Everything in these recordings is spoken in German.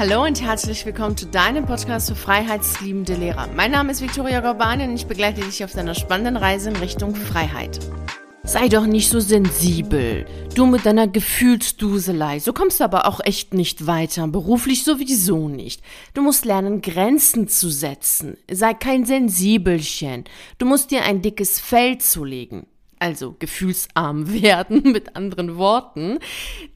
Hallo und herzlich willkommen zu deinem Podcast für freiheitsliebende Lehrer. Mein Name ist Viktoria Gorbani und ich begleite dich auf deiner spannenden Reise in Richtung Freiheit. Sei doch nicht so sensibel. Du mit deiner Gefühlsduselei. So kommst du aber auch echt nicht weiter. Beruflich sowieso nicht. Du musst lernen, Grenzen zu setzen. Sei kein Sensibelchen. Du musst dir ein dickes Fell zulegen also gefühlsarm werden, mit anderen Worten.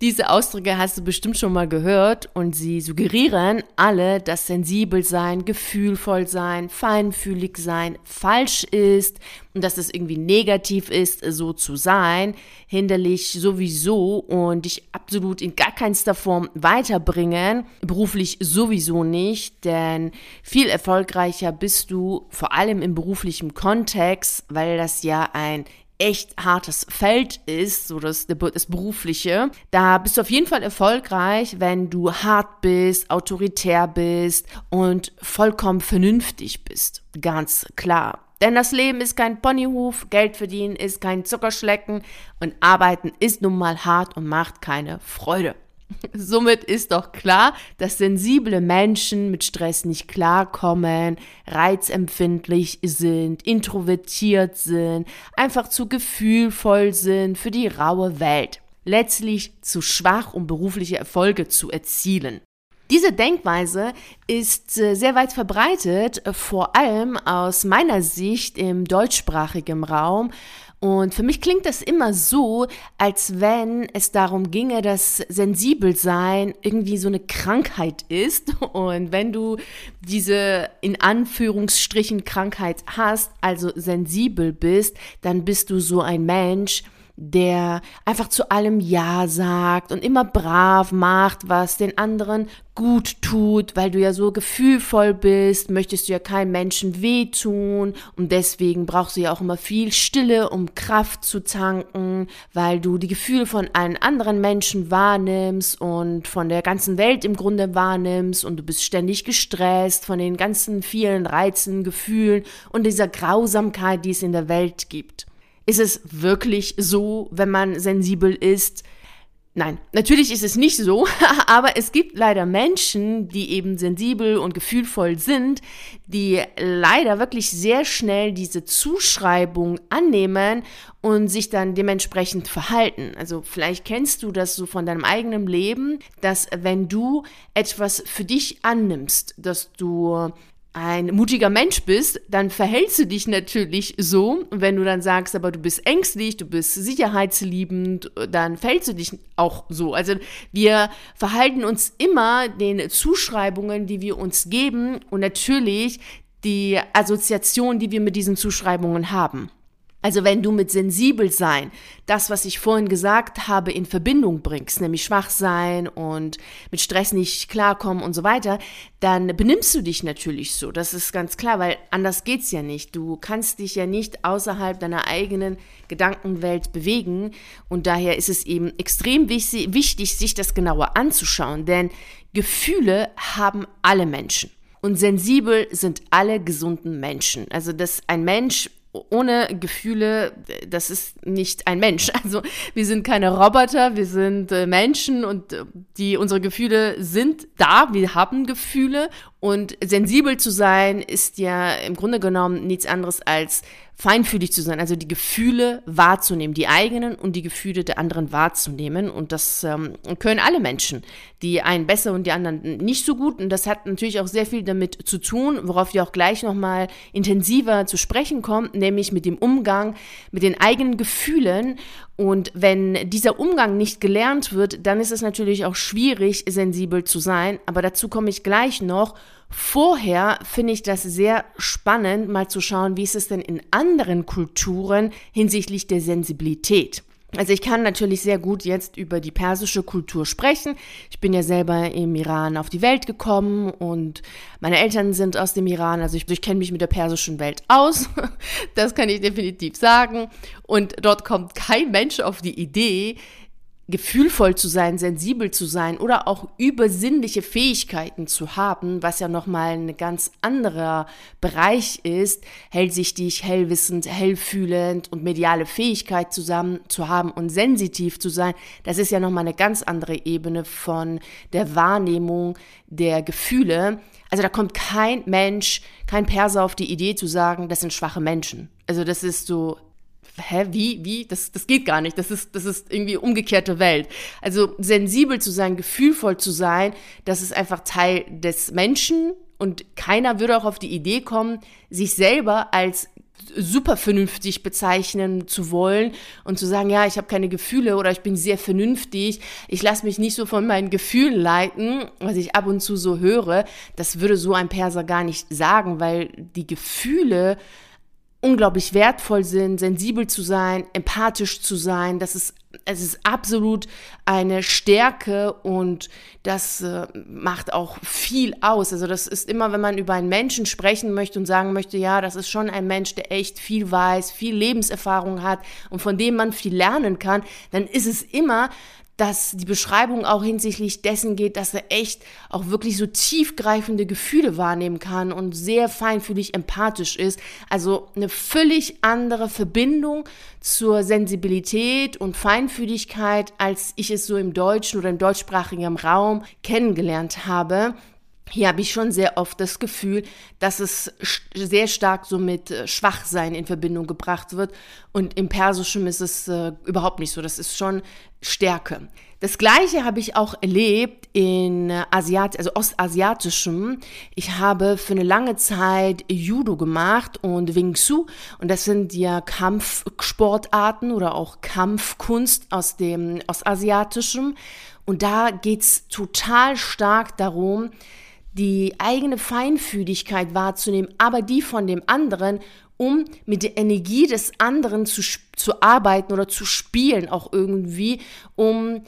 Diese Ausdrücke hast du bestimmt schon mal gehört und sie suggerieren alle, dass sensibel sein, gefühlvoll sein, feinfühlig sein falsch ist und dass es irgendwie negativ ist, so zu sein, hinderlich sowieso und dich absolut in gar keinster Form weiterbringen, beruflich sowieso nicht, denn viel erfolgreicher bist du vor allem im beruflichen Kontext, weil das ja ein echt hartes Feld ist, so das, das berufliche, da bist du auf jeden Fall erfolgreich, wenn du hart bist, autoritär bist und vollkommen vernünftig bist. Ganz klar. Denn das Leben ist kein Ponyhof, Geld verdienen ist kein Zuckerschlecken und arbeiten ist nun mal hart und macht keine Freude. Somit ist doch klar, dass sensible Menschen mit Stress nicht klarkommen, reizempfindlich sind, introvertiert sind, einfach zu gefühlvoll sind für die raue Welt, letztlich zu schwach, um berufliche Erfolge zu erzielen. Diese Denkweise ist äh, sehr weit verbreitet, vor allem aus meiner Sicht im deutschsprachigen Raum, und für mich klingt das immer so, als wenn es darum ginge, dass Sensibelsein irgendwie so eine Krankheit ist. Und wenn du diese in Anführungsstrichen Krankheit hast, also sensibel bist, dann bist du so ein Mensch, der einfach zu allem Ja sagt und immer brav macht, was den anderen gut tut, weil du ja so gefühlvoll bist, möchtest du ja keinem Menschen wehtun und deswegen brauchst du ja auch immer viel Stille, um Kraft zu tanken, weil du die Gefühle von allen anderen Menschen wahrnimmst und von der ganzen Welt im Grunde wahrnimmst und du bist ständig gestresst von den ganzen vielen Reizen, Gefühlen und dieser Grausamkeit, die es in der Welt gibt. Ist es wirklich so, wenn man sensibel ist? Nein, natürlich ist es nicht so, aber es gibt leider Menschen, die eben sensibel und gefühlvoll sind, die leider wirklich sehr schnell diese Zuschreibung annehmen und sich dann dementsprechend verhalten. Also vielleicht kennst du das so von deinem eigenen Leben, dass wenn du etwas für dich annimmst, dass du ein mutiger Mensch bist, dann verhältst du dich natürlich so. Und wenn du dann sagst, aber du bist ängstlich, du bist sicherheitsliebend, dann verhältst du dich auch so. Also wir verhalten uns immer den Zuschreibungen, die wir uns geben und natürlich die Assoziation, die wir mit diesen Zuschreibungen haben. Also wenn du mit sensibel sein, das, was ich vorhin gesagt habe, in Verbindung bringst, nämlich schwach sein und mit Stress nicht klarkommen und so weiter, dann benimmst du dich natürlich so. Das ist ganz klar, weil anders geht's ja nicht. Du kannst dich ja nicht außerhalb deiner eigenen Gedankenwelt bewegen und daher ist es eben extrem wichtig, sich das genauer anzuschauen, denn Gefühle haben alle Menschen. Und sensibel sind alle gesunden Menschen. Also, dass ein Mensch ohne Gefühle, das ist nicht ein Mensch. Also wir sind keine Roboter, wir sind äh, Menschen und äh, die unsere Gefühle sind da, wir haben Gefühle und sensibel zu sein ist ja im Grunde genommen nichts anderes als feinfühlig zu sein, also die Gefühle wahrzunehmen, die eigenen und die Gefühle der anderen wahrzunehmen. Und das ähm, können alle Menschen, die einen besser und die anderen nicht so gut. Und das hat natürlich auch sehr viel damit zu tun, worauf wir auch gleich nochmal intensiver zu sprechen kommen, nämlich mit dem Umgang mit den eigenen Gefühlen. Und wenn dieser Umgang nicht gelernt wird, dann ist es natürlich auch schwierig, sensibel zu sein. Aber dazu komme ich gleich noch. Vorher finde ich das sehr spannend, mal zu schauen, wie ist es denn in anderen Kulturen hinsichtlich der Sensibilität. Also ich kann natürlich sehr gut jetzt über die persische Kultur sprechen. Ich bin ja selber im Iran auf die Welt gekommen und meine Eltern sind aus dem Iran. Also ich, ich kenne mich mit der persischen Welt aus. Das kann ich definitiv sagen. Und dort kommt kein Mensch auf die Idee, gefühlvoll zu sein, sensibel zu sein oder auch übersinnliche Fähigkeiten zu haben, was ja nochmal ein ganz anderer Bereich ist, hellsichtig, hellwissend, hellfühlend und mediale Fähigkeit zusammen zu haben und sensitiv zu sein, das ist ja nochmal eine ganz andere Ebene von der Wahrnehmung der Gefühle. Also da kommt kein Mensch, kein Perser auf die Idee zu sagen, das sind schwache Menschen. Also das ist so hä, wie, wie, das, das geht gar nicht. Das ist, das ist irgendwie umgekehrte Welt. Also sensibel zu sein, gefühlvoll zu sein, das ist einfach Teil des Menschen und keiner würde auch auf die Idee kommen, sich selber als super vernünftig bezeichnen zu wollen und zu sagen, ja, ich habe keine Gefühle oder ich bin sehr vernünftig, ich lasse mich nicht so von meinen Gefühlen leiten, was ich ab und zu so höre, das würde so ein Perser gar nicht sagen, weil die Gefühle unglaublich wertvoll sind, sensibel zu sein, empathisch zu sein. Das ist, es ist absolut eine Stärke und das äh, macht auch viel aus. Also das ist immer, wenn man über einen Menschen sprechen möchte und sagen möchte, ja, das ist schon ein Mensch, der echt viel weiß, viel Lebenserfahrung hat und von dem man viel lernen kann, dann ist es immer dass die Beschreibung auch hinsichtlich dessen geht, dass er echt auch wirklich so tiefgreifende Gefühle wahrnehmen kann und sehr feinfühlig empathisch ist. Also eine völlig andere Verbindung zur Sensibilität und Feinfühligkeit, als ich es so im deutschen oder im deutschsprachigen Raum kennengelernt habe. Hier habe ich schon sehr oft das Gefühl, dass es sehr stark so mit äh, Schwachsein in Verbindung gebracht wird. Und im Persischen ist es äh, überhaupt nicht so. Das ist schon Stärke. Das gleiche habe ich auch erlebt in Asiat also Ostasiatischem. Ich habe für eine lange Zeit Judo gemacht und Wing Tsu und das sind ja Kampfsportarten oder auch Kampfkunst aus dem Ostasiatischen und da geht's total stark darum, die eigene Feinfühligkeit wahrzunehmen, aber die von dem anderen, um mit der Energie des anderen zu, zu arbeiten oder zu spielen, auch irgendwie, um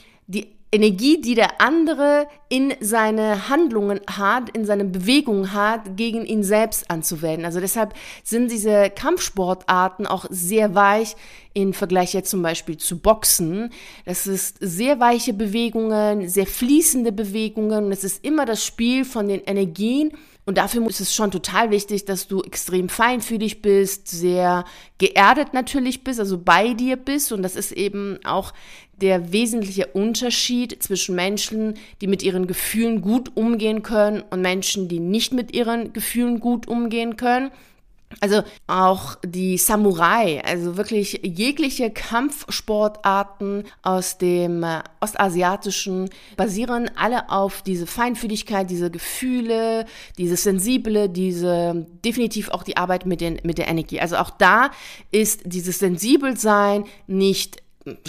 Energie, die der andere in seine Handlungen hat, in seine Bewegungen hat, gegen ihn selbst anzuwenden. Also deshalb sind diese Kampfsportarten auch sehr weich im Vergleich jetzt zum Beispiel zu Boxen. Das ist sehr weiche Bewegungen, sehr fließende Bewegungen. Es ist immer das Spiel von den Energien und dafür ist es schon total wichtig, dass du extrem feinfühlig bist, sehr geerdet natürlich bist, also bei dir bist. Und das ist eben auch der wesentliche Unterschied zwischen Menschen, die mit ihren Gefühlen gut umgehen können und Menschen, die nicht mit ihren Gefühlen gut umgehen können. Also auch die Samurai, also wirklich jegliche Kampfsportarten aus dem äh, Ostasiatischen basieren alle auf diese Feinfühligkeit, diese Gefühle, dieses Sensible, diese definitiv auch die Arbeit mit, den, mit der Energie. Also auch da ist dieses Sensibelsein nicht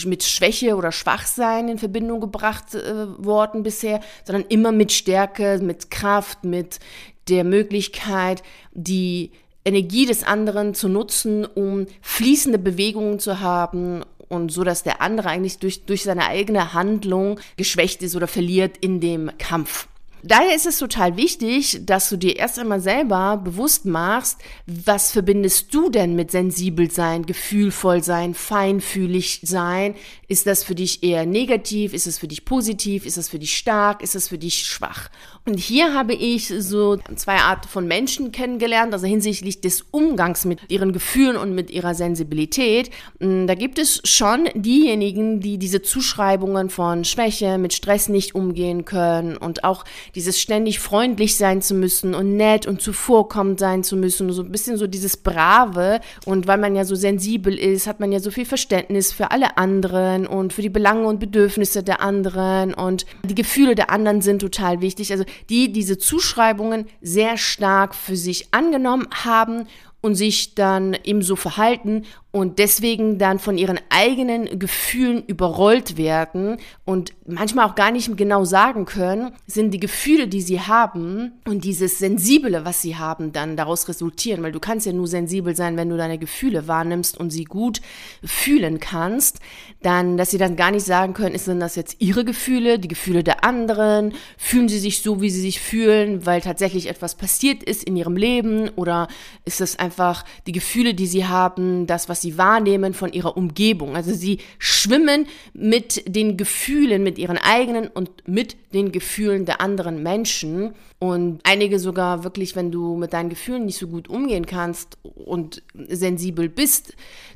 mit Schwäche oder Schwachsein in Verbindung gebracht äh, worden bisher, sondern immer mit Stärke, mit Kraft, mit der Möglichkeit, die Energie des anderen zu nutzen, um fließende Bewegungen zu haben und so, dass der andere eigentlich durch, durch seine eigene Handlung geschwächt ist oder verliert in dem Kampf. Daher ist es total wichtig, dass du dir erst einmal selber bewusst machst, was verbindest du denn mit sensibel sein, gefühlvoll sein, feinfühlig sein? Ist das für dich eher negativ? Ist es für dich positiv? Ist es für dich stark? Ist es für dich schwach? Und hier habe ich so zwei Arten von Menschen kennengelernt, also hinsichtlich des Umgangs mit ihren Gefühlen und mit ihrer Sensibilität. Mm, da gibt es schon diejenigen, die diese Zuschreibungen von Schwäche, mit Stress nicht umgehen können und auch dieses ständig freundlich sein zu müssen und nett und zuvorkommend sein zu müssen, so ein bisschen so dieses Brave. Und weil man ja so sensibel ist, hat man ja so viel Verständnis für alle anderen und für die Belange und Bedürfnisse der anderen und die Gefühle der anderen sind total wichtig. Also die diese Zuschreibungen sehr stark für sich angenommen haben und sich dann ebenso verhalten und deswegen dann von ihren eigenen Gefühlen überrollt werden und manchmal auch gar nicht genau sagen können, sind die Gefühle, die sie haben und dieses Sensible, was sie haben, dann daraus resultieren, weil du kannst ja nur sensibel sein, wenn du deine Gefühle wahrnimmst und sie gut fühlen kannst, dann, dass sie dann gar nicht sagen können, sind das jetzt ihre Gefühle, die Gefühle der anderen, fühlen sie sich so, wie sie sich fühlen, weil tatsächlich etwas passiert ist in ihrem Leben? Oder ist das einfach einfach die Gefühle, die sie haben, das, was sie wahrnehmen von ihrer Umgebung. Also sie schwimmen mit den Gefühlen, mit ihren eigenen und mit den Gefühlen der anderen Menschen. Und einige sogar wirklich, wenn du mit deinen Gefühlen nicht so gut umgehen kannst und sensibel bist,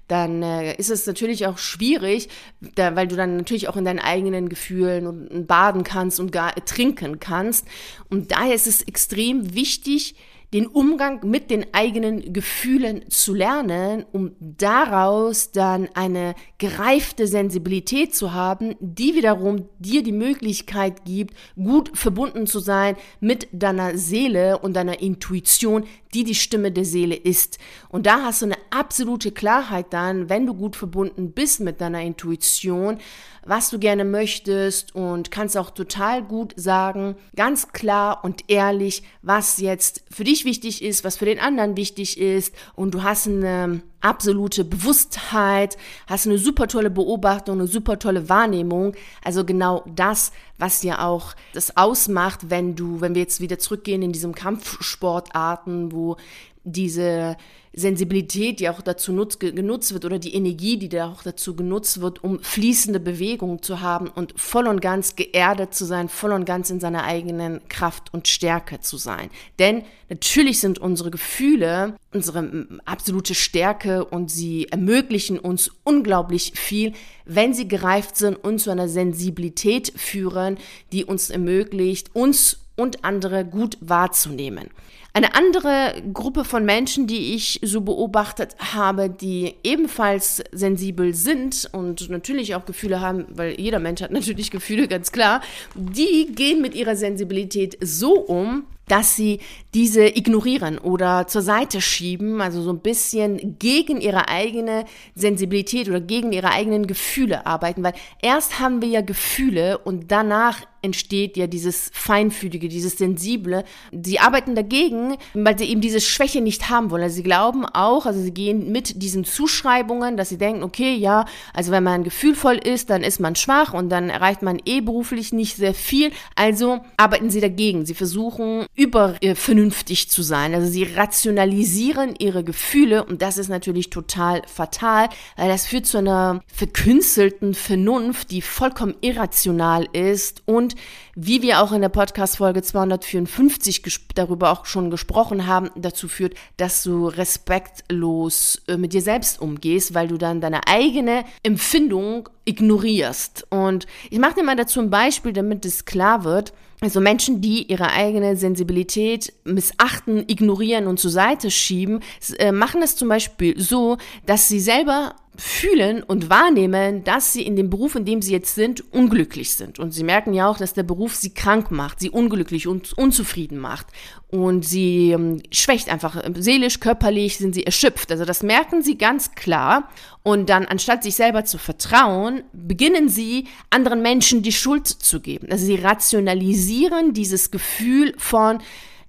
dann äh, ist es natürlich auch schwierig, weil du dann natürlich auch in deinen eigenen Gefühlen baden kannst und gar trinken kannst. Und daher ist es extrem wichtig, den Umgang mit den eigenen Gefühlen zu lernen, um daraus dann eine gereifte Sensibilität zu haben, die wiederum dir die Möglichkeit gibt, gut verbunden zu sein mit deiner Seele und deiner Intuition, die die Stimme der Seele ist. Und da hast du eine absolute Klarheit dann, wenn du gut verbunden bist mit deiner Intuition, was du gerne möchtest und kannst auch total gut sagen, ganz klar und ehrlich, was jetzt für dich wichtig ist, was für den anderen wichtig ist und du hast eine absolute Bewusstheit, hast eine super tolle Beobachtung, eine super tolle Wahrnehmung. Also genau das, was ja auch das ausmacht, wenn du, wenn wir jetzt wieder zurückgehen in diesem Kampfsportarten, wo diese Sensibilität, die auch dazu nutz, genutzt wird, oder die Energie, die da auch dazu genutzt wird, um fließende Bewegungen zu haben und voll und ganz geerdet zu sein, voll und ganz in seiner eigenen Kraft und Stärke zu sein. Denn natürlich sind unsere Gefühle unsere absolute Stärke und sie ermöglichen uns unglaublich viel, wenn sie gereift sind und zu einer Sensibilität führen, die uns ermöglicht, uns und andere gut wahrzunehmen. Eine andere Gruppe von Menschen, die ich so beobachtet habe, die ebenfalls sensibel sind und natürlich auch Gefühle haben, weil jeder Mensch hat natürlich Gefühle, ganz klar, die gehen mit ihrer Sensibilität so um, dass sie diese ignorieren oder zur Seite schieben, also so ein bisschen gegen ihre eigene Sensibilität oder gegen ihre eigenen Gefühle arbeiten, weil erst haben wir ja Gefühle und danach entsteht ja dieses Feinfühlige, dieses Sensible. Sie arbeiten dagegen, weil sie eben diese Schwäche nicht haben wollen. Also sie glauben auch, also sie gehen mit diesen Zuschreibungen, dass sie denken, okay, ja, also wenn man gefühlvoll ist, dann ist man schwach und dann erreicht man eh beruflich nicht sehr viel. Also arbeiten sie dagegen. Sie versuchen übervernünftig zu sein. Also sie rationalisieren ihre Gefühle und das ist natürlich total fatal, weil das führt zu einer verkünstelten Vernunft, die vollkommen irrational ist und wie wir auch in der Podcast-Folge 254 darüber auch schon gesprochen haben, dazu führt, dass du respektlos äh, mit dir selbst umgehst, weil du dann deine eigene Empfindung ignorierst. Und ich mache dir mal dazu ein Beispiel, damit es klar wird. Also Menschen, die ihre eigene Sensibilität missachten, ignorieren und zur Seite schieben, äh, machen es zum Beispiel so, dass sie selber fühlen und wahrnehmen, dass sie in dem Beruf, in dem sie jetzt sind, unglücklich sind. Und sie merken ja auch, dass der Beruf sie krank macht, sie unglücklich und unzufrieden macht. Und sie ähm, schwächt einfach seelisch, körperlich sind sie erschöpft. Also das merken sie ganz klar. Und dann, anstatt sich selber zu vertrauen, beginnen sie anderen Menschen die Schuld zu geben. Also sie rationalisieren dieses Gefühl von,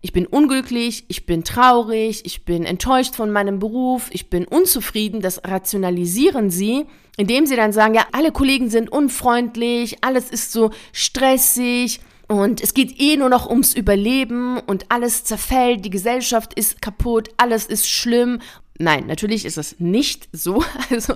ich bin unglücklich, ich bin traurig, ich bin enttäuscht von meinem Beruf, ich bin unzufrieden, das rationalisieren sie, indem sie dann sagen, ja, alle Kollegen sind unfreundlich, alles ist so stressig, und es geht eh nur noch ums Überleben und alles zerfällt, die Gesellschaft ist kaputt, alles ist schlimm. Nein, natürlich ist es nicht so. Also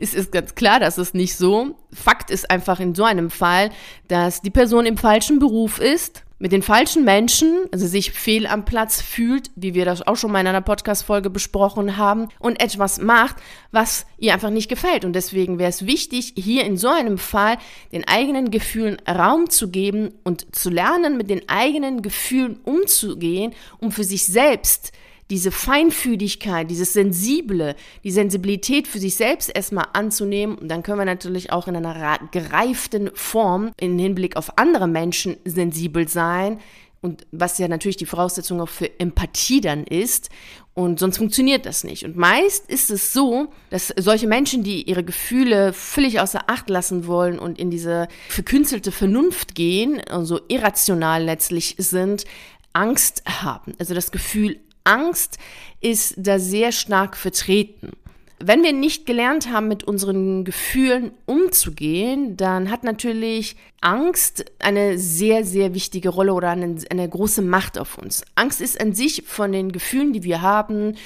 es ist ganz klar, dass es nicht so. Fakt ist einfach in so einem Fall, dass die Person im falschen Beruf ist mit den falschen Menschen, also sich fehl am Platz fühlt, wie wir das auch schon mal in einer Podcast-Folge besprochen haben, und etwas macht, was ihr einfach nicht gefällt. Und deswegen wäre es wichtig, hier in so einem Fall den eigenen Gefühlen Raum zu geben und zu lernen, mit den eigenen Gefühlen umzugehen, um für sich selbst diese Feinfühligkeit, dieses Sensible, die Sensibilität für sich selbst erstmal anzunehmen. Und dann können wir natürlich auch in einer gereiften Form im Hinblick auf andere Menschen sensibel sein. Und was ja natürlich die Voraussetzung auch für Empathie dann ist. Und sonst funktioniert das nicht. Und meist ist es so, dass solche Menschen, die ihre Gefühle völlig außer Acht lassen wollen und in diese verkünstelte Vernunft gehen, also irrational letztlich sind, Angst haben. Also das Gefühl, Angst ist da sehr stark vertreten. Wenn wir nicht gelernt haben, mit unseren Gefühlen umzugehen, dann hat natürlich Angst eine sehr, sehr wichtige Rolle oder eine, eine große Macht auf uns. Angst ist an sich von den Gefühlen, die wir haben,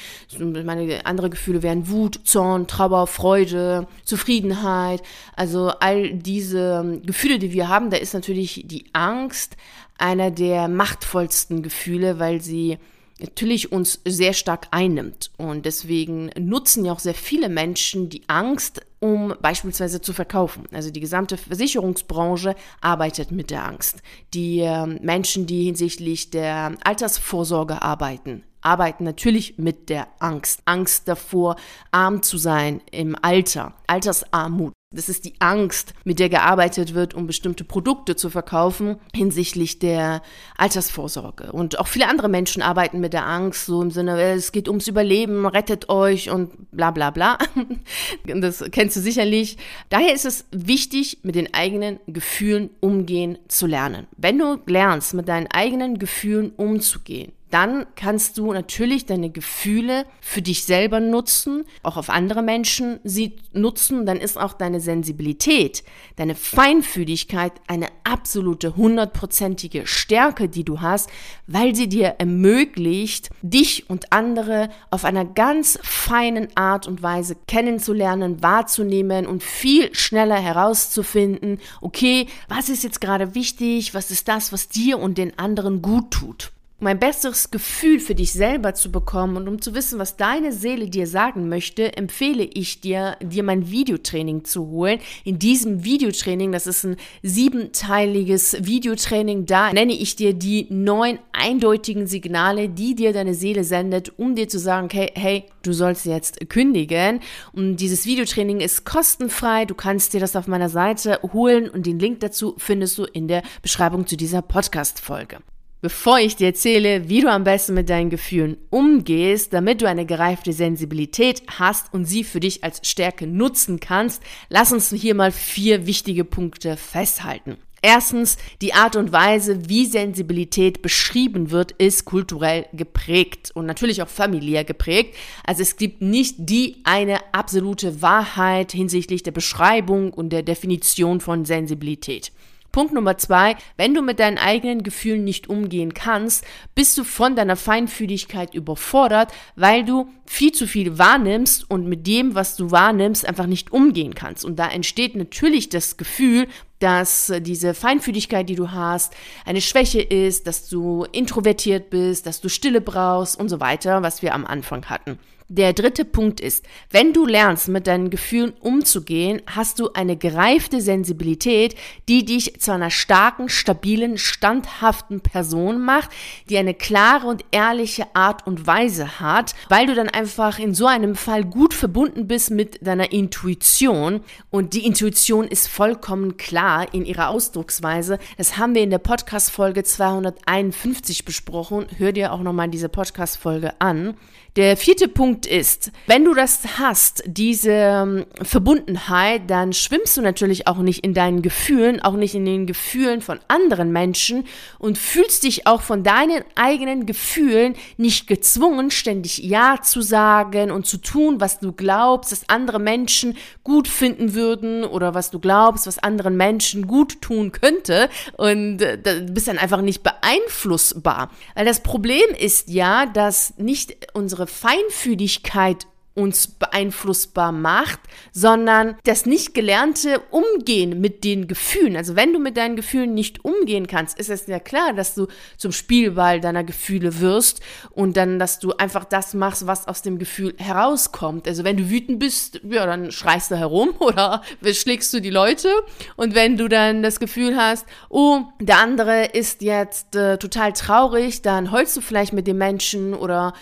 meine andere Gefühle wären Wut, Zorn, Trauer, Freude, Zufriedenheit, also all diese Gefühle, die wir haben, da ist natürlich die Angst einer der machtvollsten Gefühle, weil sie natürlich uns sehr stark einnimmt. Und deswegen nutzen ja auch sehr viele Menschen die Angst, um beispielsweise zu verkaufen. Also die gesamte Versicherungsbranche arbeitet mit der Angst. Die äh, Menschen, die hinsichtlich der Altersvorsorge arbeiten, arbeiten natürlich mit der Angst. Angst davor, arm zu sein im Alter. Altersarmut. Das ist die Angst, mit der gearbeitet wird, um bestimmte Produkte zu verkaufen hinsichtlich der Altersvorsorge. Und auch viele andere Menschen arbeiten mit der Angst, so im Sinne, äh, es geht ums Überleben, rettet euch und bla bla bla. Das kennst du sicherlich. Daher ist es wichtig, mit den eigenen Gefühlen umgehen zu lernen. Wenn du lernst, mit deinen eigenen Gefühlen umzugehen, dann kannst du natürlich deine Gefühle für dich selber nutzen, auch auf andere Menschen sie nutzen. Dann ist auch deine Sensibilität, deine Feinfühligkeit eine absolute hundertprozentige Stärke, die du hast, weil sie dir ermöglicht, dich und andere auf einer ganz feinen Art und Weise kennenzulernen, wahrzunehmen und viel schneller herauszufinden, okay, was ist jetzt gerade wichtig, was ist das, was dir und den anderen gut tut um ein besseres Gefühl für dich selber zu bekommen und um zu wissen, was deine Seele dir sagen möchte, empfehle ich dir, dir mein Videotraining zu holen. In diesem Videotraining, das ist ein siebenteiliges Videotraining, da nenne ich dir die neun eindeutigen Signale, die dir deine Seele sendet, um dir zu sagen, okay, hey, du sollst jetzt kündigen. Und dieses Videotraining ist kostenfrei. Du kannst dir das auf meiner Seite holen und den Link dazu findest du in der Beschreibung zu dieser Podcast-Folge. Bevor ich dir erzähle, wie du am besten mit deinen Gefühlen umgehst, damit du eine gereifte Sensibilität hast und sie für dich als Stärke nutzen kannst, lass uns hier mal vier wichtige Punkte festhalten. Erstens, die Art und Weise, wie Sensibilität beschrieben wird, ist kulturell geprägt und natürlich auch familiär geprägt. Also es gibt nicht die eine absolute Wahrheit hinsichtlich der Beschreibung und der Definition von Sensibilität. Punkt Nummer zwei, wenn du mit deinen eigenen Gefühlen nicht umgehen kannst, bist du von deiner Feinfühligkeit überfordert, weil du viel zu viel wahrnimmst und mit dem, was du wahrnimmst, einfach nicht umgehen kannst. Und da entsteht natürlich das Gefühl, dass diese Feinfühligkeit, die du hast, eine Schwäche ist, dass du introvertiert bist, dass du Stille brauchst und so weiter, was wir am Anfang hatten. Der dritte Punkt ist, wenn du lernst, mit deinen Gefühlen umzugehen, hast du eine gereifte Sensibilität, die dich zu einer starken, stabilen, standhaften Person macht, die eine klare und ehrliche Art und Weise hat, weil du dann einfach in so einem Fall gut verbunden bist mit deiner Intuition. Und die Intuition ist vollkommen klar in ihrer Ausdrucksweise. Das haben wir in der Podcast-Folge 251 besprochen. Hör dir auch nochmal diese Podcast-Folge an. Der vierte Punkt ist, wenn du das hast, diese ähm, Verbundenheit, dann schwimmst du natürlich auch nicht in deinen Gefühlen, auch nicht in den Gefühlen von anderen Menschen und fühlst dich auch von deinen eigenen Gefühlen nicht gezwungen, ständig Ja zu sagen und zu tun, was du glaubst, dass andere Menschen gut finden würden oder was du glaubst, was anderen Menschen gut tun könnte und äh, bist dann einfach nicht beeinflussbar. Weil das Problem ist ja, dass nicht unsere unsere Feinfühligkeit uns beeinflussbar macht, sondern das nicht gelernte Umgehen mit den Gefühlen. Also wenn du mit deinen Gefühlen nicht umgehen kannst, ist es ja klar, dass du zum Spielball deiner Gefühle wirst und dann, dass du einfach das machst, was aus dem Gefühl herauskommt. Also wenn du wütend bist, ja, dann schreist du herum oder schlägst du die Leute und wenn du dann das Gefühl hast, oh, der andere ist jetzt äh, total traurig, dann heulst du vielleicht mit dem Menschen oder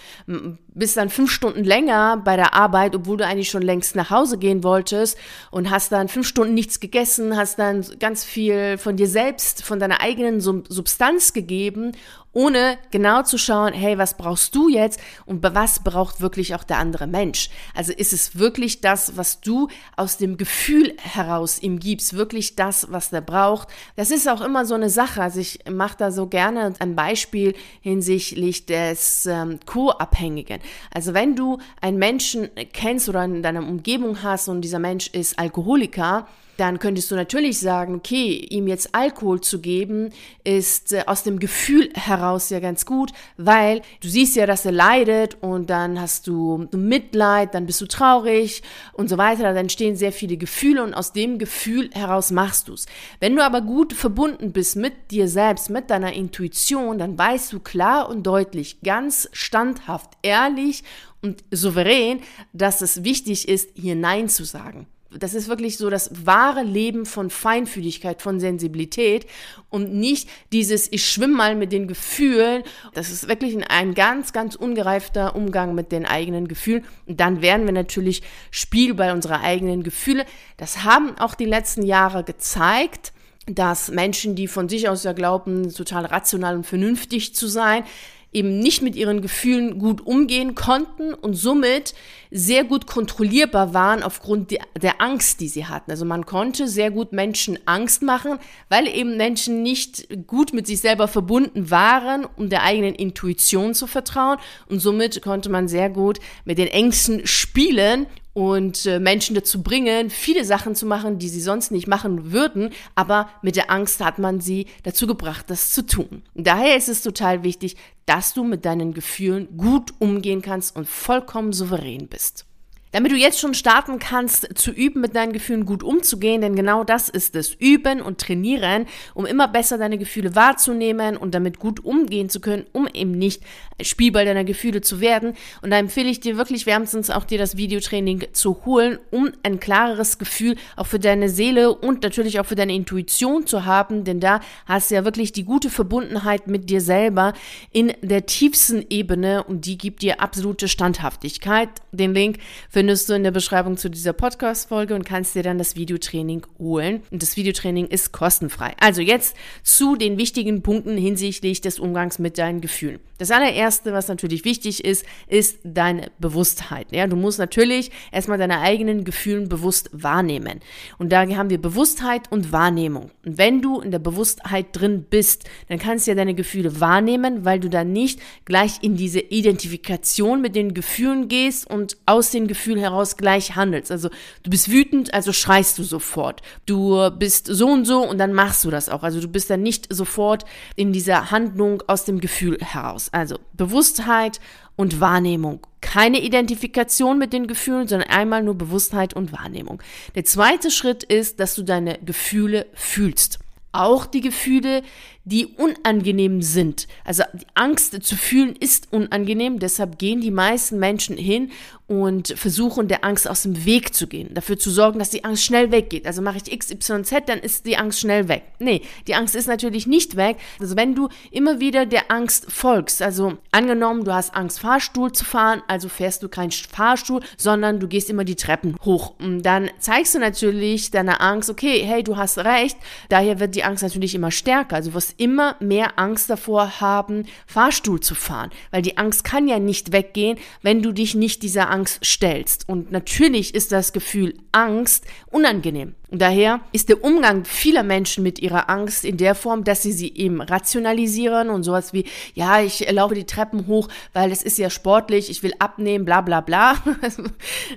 bist dann fünf Stunden länger bei der Arbeit, obwohl du eigentlich schon längst nach Hause gehen wolltest und hast dann fünf Stunden nichts gegessen, hast dann ganz viel von dir selbst, von deiner eigenen Substanz gegeben ohne genau zu schauen, hey, was brauchst du jetzt und was braucht wirklich auch der andere Mensch? Also ist es wirklich das, was du aus dem Gefühl heraus ihm gibst, wirklich das, was der braucht? Das ist auch immer so eine Sache. Also ich mache da so gerne ein Beispiel hinsichtlich des ähm, Co-Abhängigen. Also wenn du einen Menschen kennst oder in deiner Umgebung hast und dieser Mensch ist Alkoholiker, dann könntest du natürlich sagen, okay, ihm jetzt Alkohol zu geben, ist äh, aus dem Gefühl heraus ja ganz gut, weil du siehst ja, dass er leidet und dann hast du Mitleid, dann bist du traurig und so weiter. Dann entstehen sehr viele Gefühle und aus dem Gefühl heraus machst du es. Wenn du aber gut verbunden bist mit dir selbst, mit deiner Intuition, dann weißt du klar und deutlich, ganz standhaft, ehrlich und souverän, dass es wichtig ist, hier Nein zu sagen das ist wirklich so das wahre Leben von Feinfühligkeit, von Sensibilität und nicht dieses, ich schwimme mal mit den Gefühlen. Das ist wirklich ein ganz, ganz ungereifter Umgang mit den eigenen Gefühlen. Und dann werden wir natürlich Spielball unserer eigenen Gefühle. Das haben auch die letzten Jahre gezeigt dass Menschen, die von sich aus ja glauben, total rational und vernünftig zu sein, eben nicht mit ihren Gefühlen gut umgehen konnten und somit sehr gut kontrollierbar waren aufgrund der Angst, die sie hatten. Also man konnte sehr gut Menschen Angst machen, weil eben Menschen nicht gut mit sich selber verbunden waren, um der eigenen Intuition zu vertrauen. Und somit konnte man sehr gut mit den Ängsten spielen und äh, Menschen dazu bringen, viele Sachen zu machen, die sie sonst nicht machen würden, aber mit der Angst hat man sie dazu gebracht, das zu tun. daher ist es total wichtig, dass du mit deinen Gefühlen gut umgehen kannst und vollkommen souverän bist. Damit du jetzt schon starten kannst, zu üben, mit deinen Gefühlen gut umzugehen, denn genau das ist es. Üben und trainieren, um immer besser deine Gefühle wahrzunehmen und damit gut umgehen zu können, um eben nicht Spielball deiner Gefühle zu werden. Und da empfehle ich dir wirklich wärmstens auch dir das Videotraining zu holen, um ein klareres Gefühl auch für deine Seele und natürlich auch für deine Intuition zu haben, denn da hast du ja wirklich die gute Verbundenheit mit dir selber in der tiefsten Ebene und die gibt dir absolute Standhaftigkeit. Den Link für findest du in der Beschreibung zu dieser Podcast-Folge und kannst dir dann das Videotraining holen. Und das Videotraining ist kostenfrei. Also jetzt zu den wichtigen Punkten hinsichtlich des Umgangs mit deinen Gefühlen. Das allererste, was natürlich wichtig ist, ist deine Bewusstheit. Ja, du musst natürlich erstmal deine eigenen Gefühlen bewusst wahrnehmen. Und da haben wir Bewusstheit und Wahrnehmung. Und wenn du in der Bewusstheit drin bist, dann kannst du ja deine Gefühle wahrnehmen, weil du dann nicht gleich in diese Identifikation mit den Gefühlen gehst und aus den Gefühlen Gefühl heraus gleich handelst. Also du bist wütend, also schreist du sofort. Du bist so und so und dann machst du das auch. Also du bist dann nicht sofort in dieser Handlung aus dem Gefühl heraus. Also Bewusstheit und Wahrnehmung. Keine Identifikation mit den Gefühlen, sondern einmal nur Bewusstheit und Wahrnehmung. Der zweite Schritt ist, dass du deine Gefühle fühlst. Auch die Gefühle, die unangenehm sind. Also die Angst zu fühlen ist unangenehm, deshalb gehen die meisten Menschen hin und versuchen der Angst aus dem Weg zu gehen, dafür zu sorgen, dass die Angst schnell weggeht. Also mache ich XYZ, dann ist die Angst schnell weg. Nee, die Angst ist natürlich nicht weg. Also wenn du immer wieder der Angst folgst, also angenommen, du hast Angst Fahrstuhl zu fahren, also fährst du keinen Fahrstuhl, sondern du gehst immer die Treppen hoch. Und dann zeigst du natürlich deiner Angst, okay, hey, du hast recht, daher wird die Angst natürlich immer stärker. Also wirst immer mehr Angst davor haben, Fahrstuhl zu fahren, weil die Angst kann ja nicht weggehen, wenn du dich nicht dieser Angst stellst. Und natürlich ist das Gefühl Angst unangenehm. Und daher ist der Umgang vieler Menschen mit ihrer Angst in der Form, dass sie sie eben rationalisieren und sowas wie, ja, ich laufe die Treppen hoch, weil es ist ja sportlich, ich will abnehmen, bla bla bla.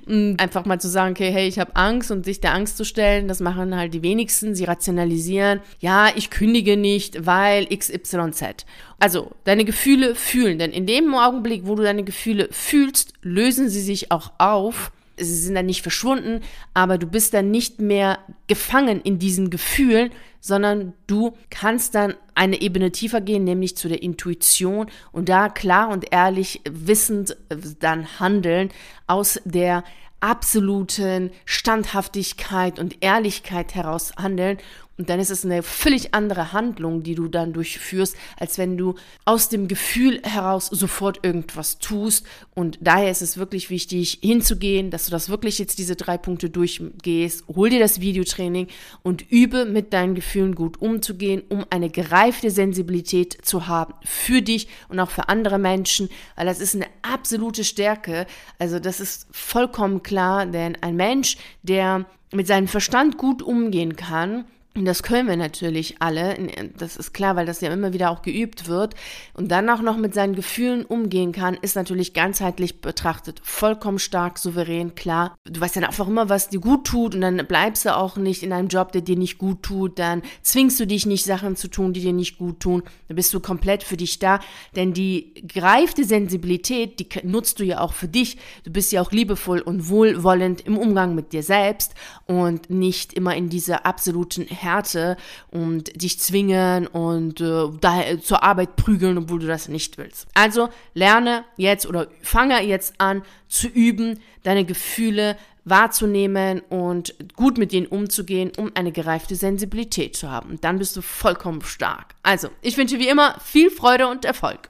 Einfach mal zu sagen, okay, hey, ich habe Angst und sich der Angst zu stellen, das machen halt die wenigsten. Sie rationalisieren, ja, ich kündige nicht, weil XYZ. Also deine Gefühle fühlen, denn in dem Augenblick, wo du deine Gefühle fühlst, lösen sie sich auch auf sie sind dann nicht verschwunden, aber du bist dann nicht mehr gefangen in diesen Gefühlen, sondern du kannst dann eine Ebene tiefer gehen, nämlich zu der Intuition und da klar und ehrlich wissend äh, dann handeln aus der absoluten Standhaftigkeit und Ehrlichkeit heraus handeln Und dann ist es eine völlig andere Handlung, die du dann durchführst, als wenn du aus dem Gefühl heraus sofort irgendwas tust. Und daher ist es wirklich wichtig, hinzugehen, dass du das wirklich jetzt diese drei Punkte durchgehst. Hol dir das Videotraining und übe mit deinen Gefühlen gut umzugehen, um eine gereifte Sensibilität zu haben für dich und auch für andere Menschen, weil das ist eine absolute Stärke. Also das ist vollkommen klar, denn ein Mensch, der mit seinem Verstand gut umgehen kann, und das können wir natürlich alle, das ist klar, weil das ja immer wieder auch geübt wird. Und dann auch noch mit seinen Gefühlen umgehen kann, ist natürlich ganzheitlich betrachtet vollkommen stark, souverän, klar. Du weißt dann einfach immer, was dir gut tut und dann bleibst du auch nicht in einem Job, der dir nicht gut tut. Dann zwingst du dich nicht, Sachen zu tun, die dir nicht gut tun. Dann bist du komplett für dich da. Denn die gereifte Sensibilität, die nutzt du ja auch für dich. Du bist ja auch liebevoll und wohlwollend im Umgang mit dir selbst und nicht immer in dieser absoluten Härte und dich zwingen und äh, daher zur Arbeit prügeln, obwohl du das nicht willst. Also lerne jetzt oder fange jetzt an zu üben, deine Gefühle wahrzunehmen und gut mit denen umzugehen, um eine gereifte Sensibilität zu haben. Dann bist du vollkommen stark. Also, ich wünsche wie immer viel Freude und Erfolg.